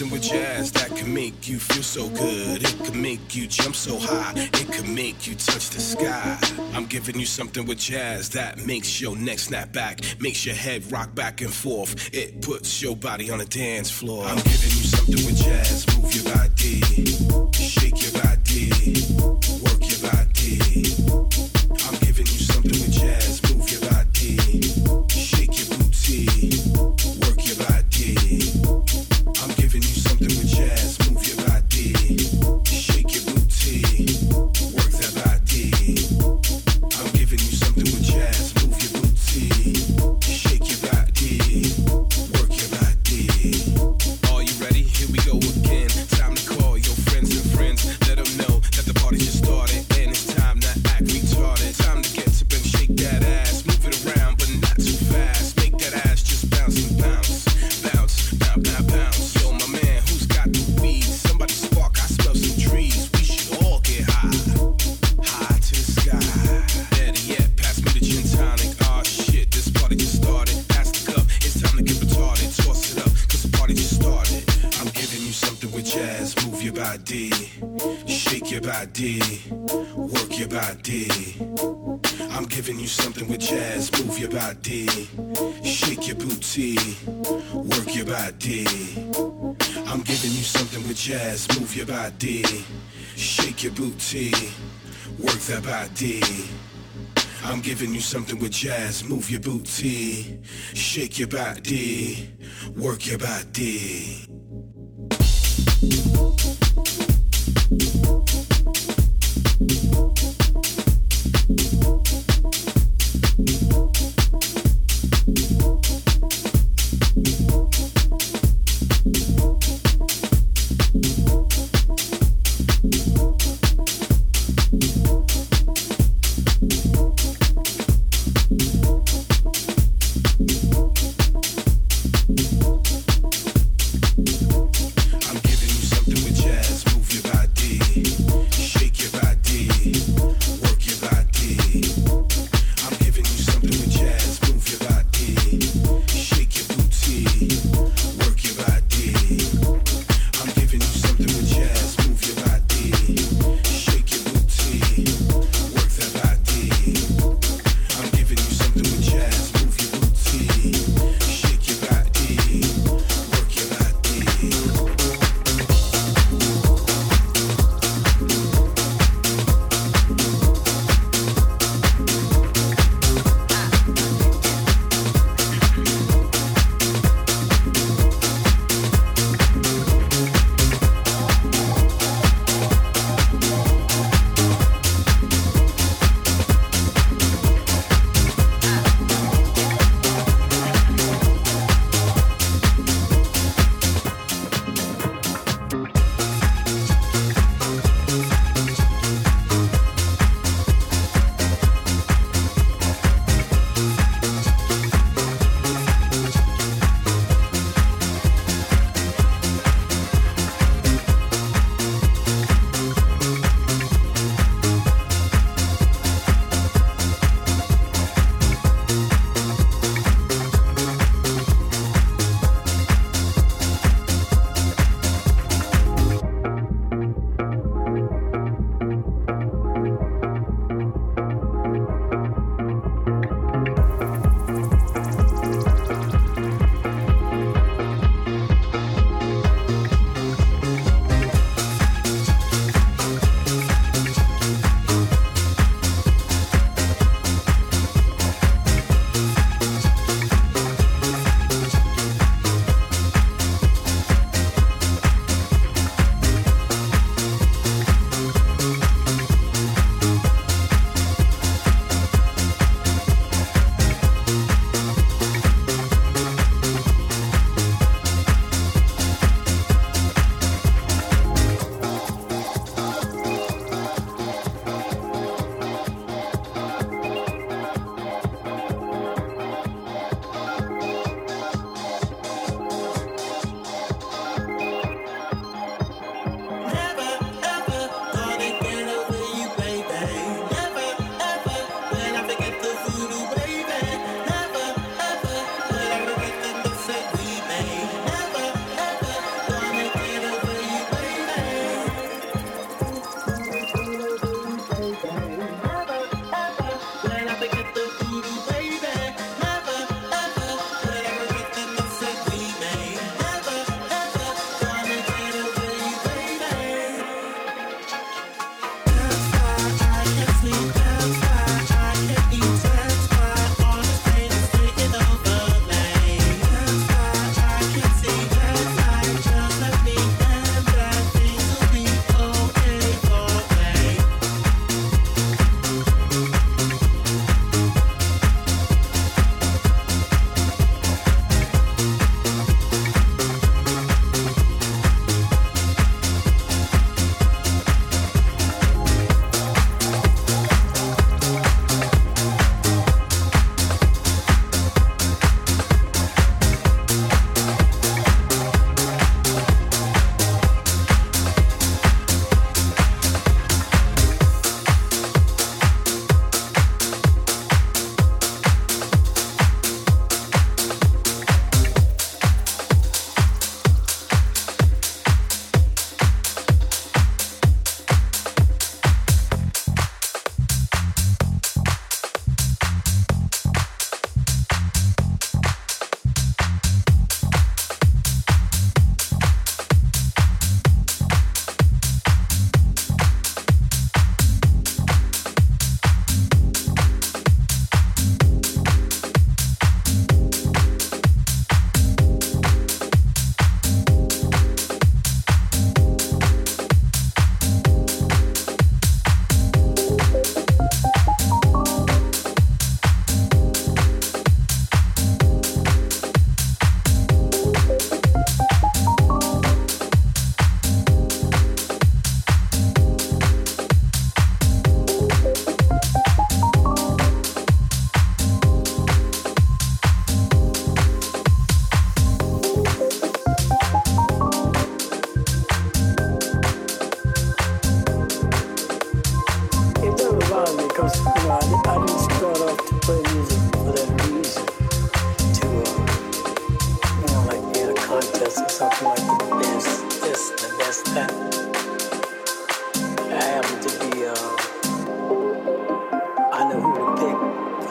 something with jazz that can make you feel so good. It can make you jump so high. It can make you touch the sky. I'm giving you something with jazz that makes your neck snap back, makes your head rock back and forth. It puts your body on the dance floor. I'm giving you something with jazz. Move your body, shake your body. I'm giving you something with jazz. Move your booty, shake your body, work your body.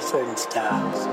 Certain styles.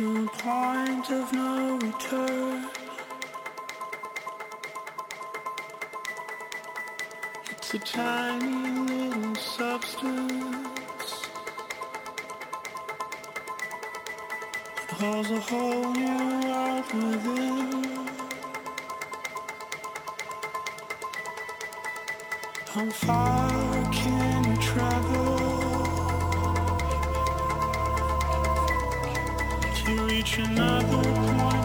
To a point of no return. It's a tiny little substance that holds a whole new world within. How far can you travel? Reach another point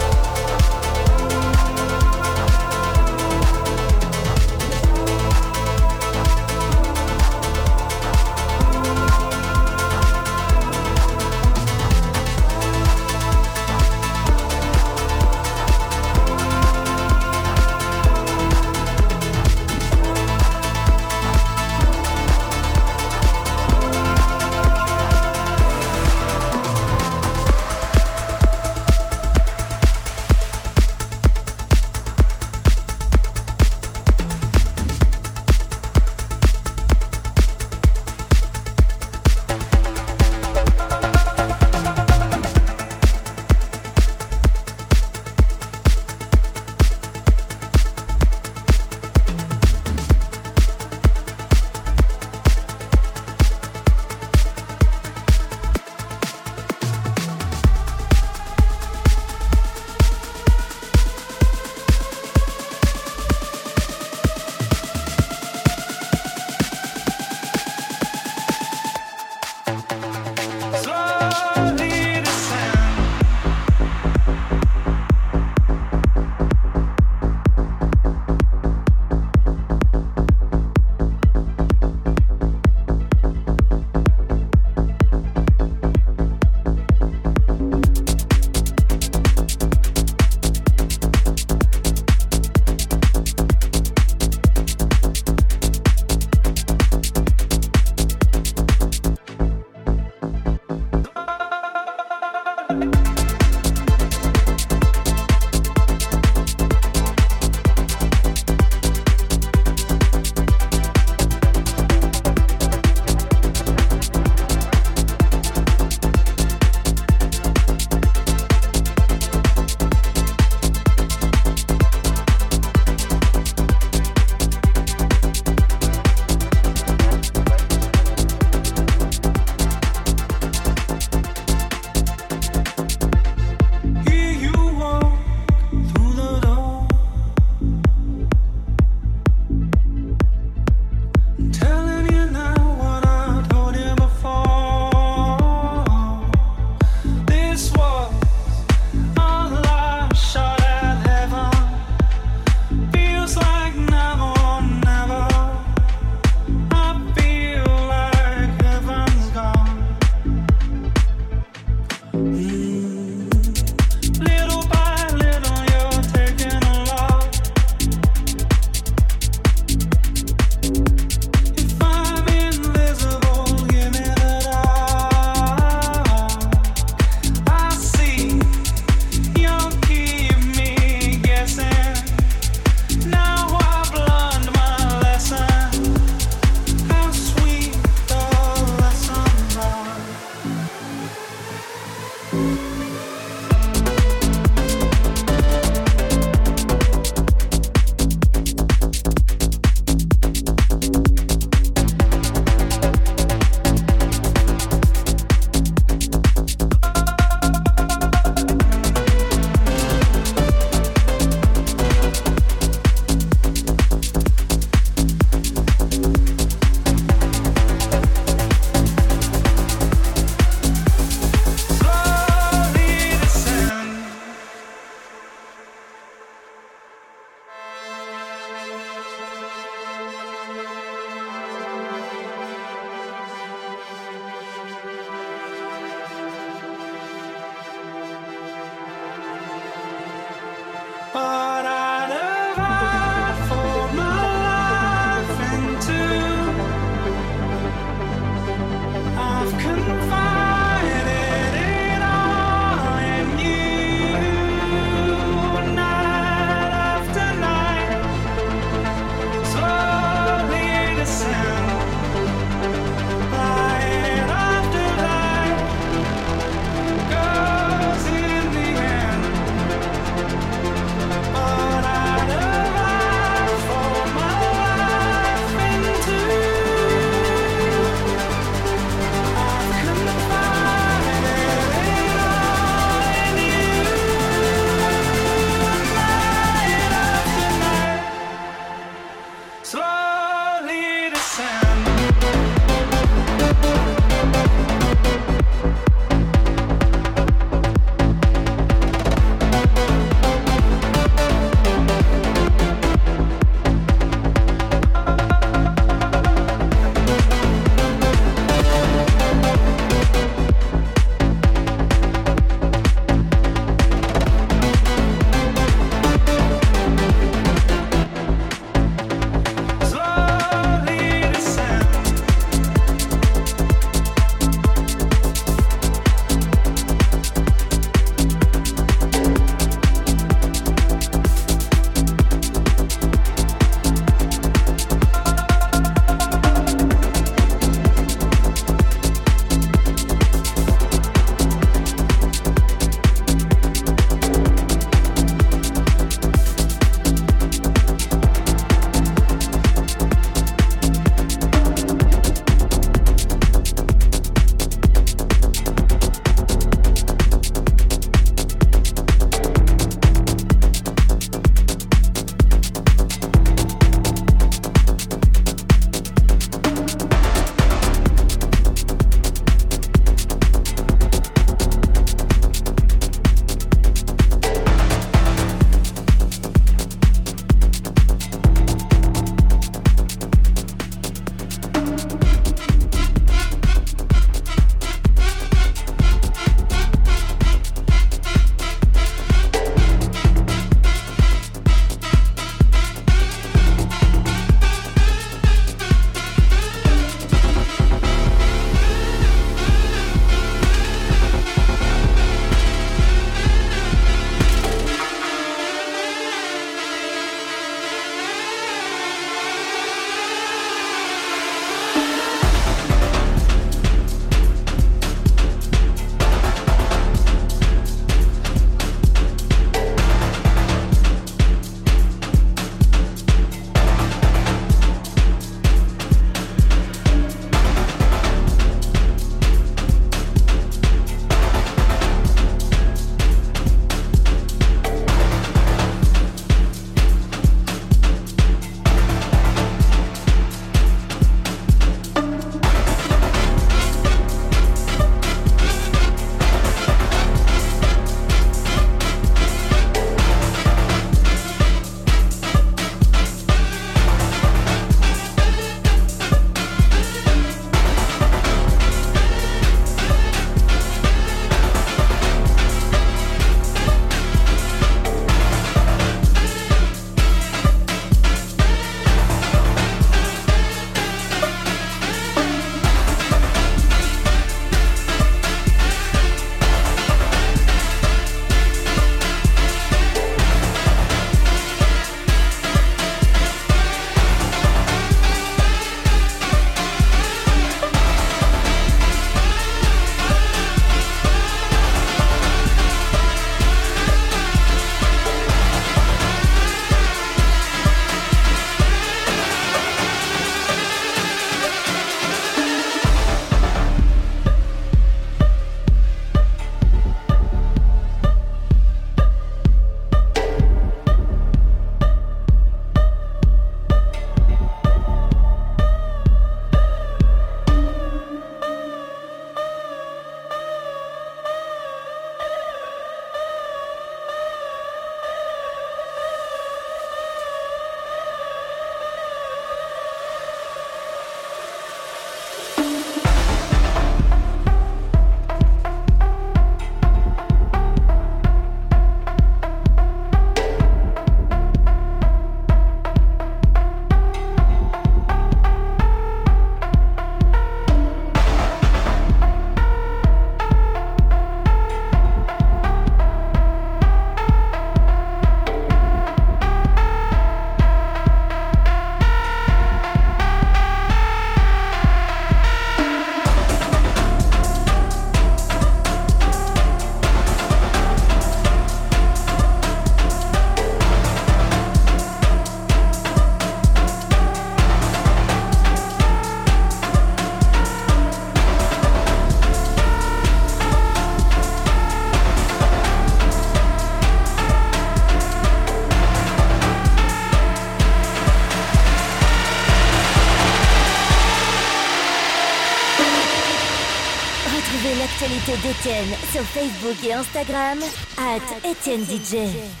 D'Étienne sur Facebook et Instagram, at Étienne DJ.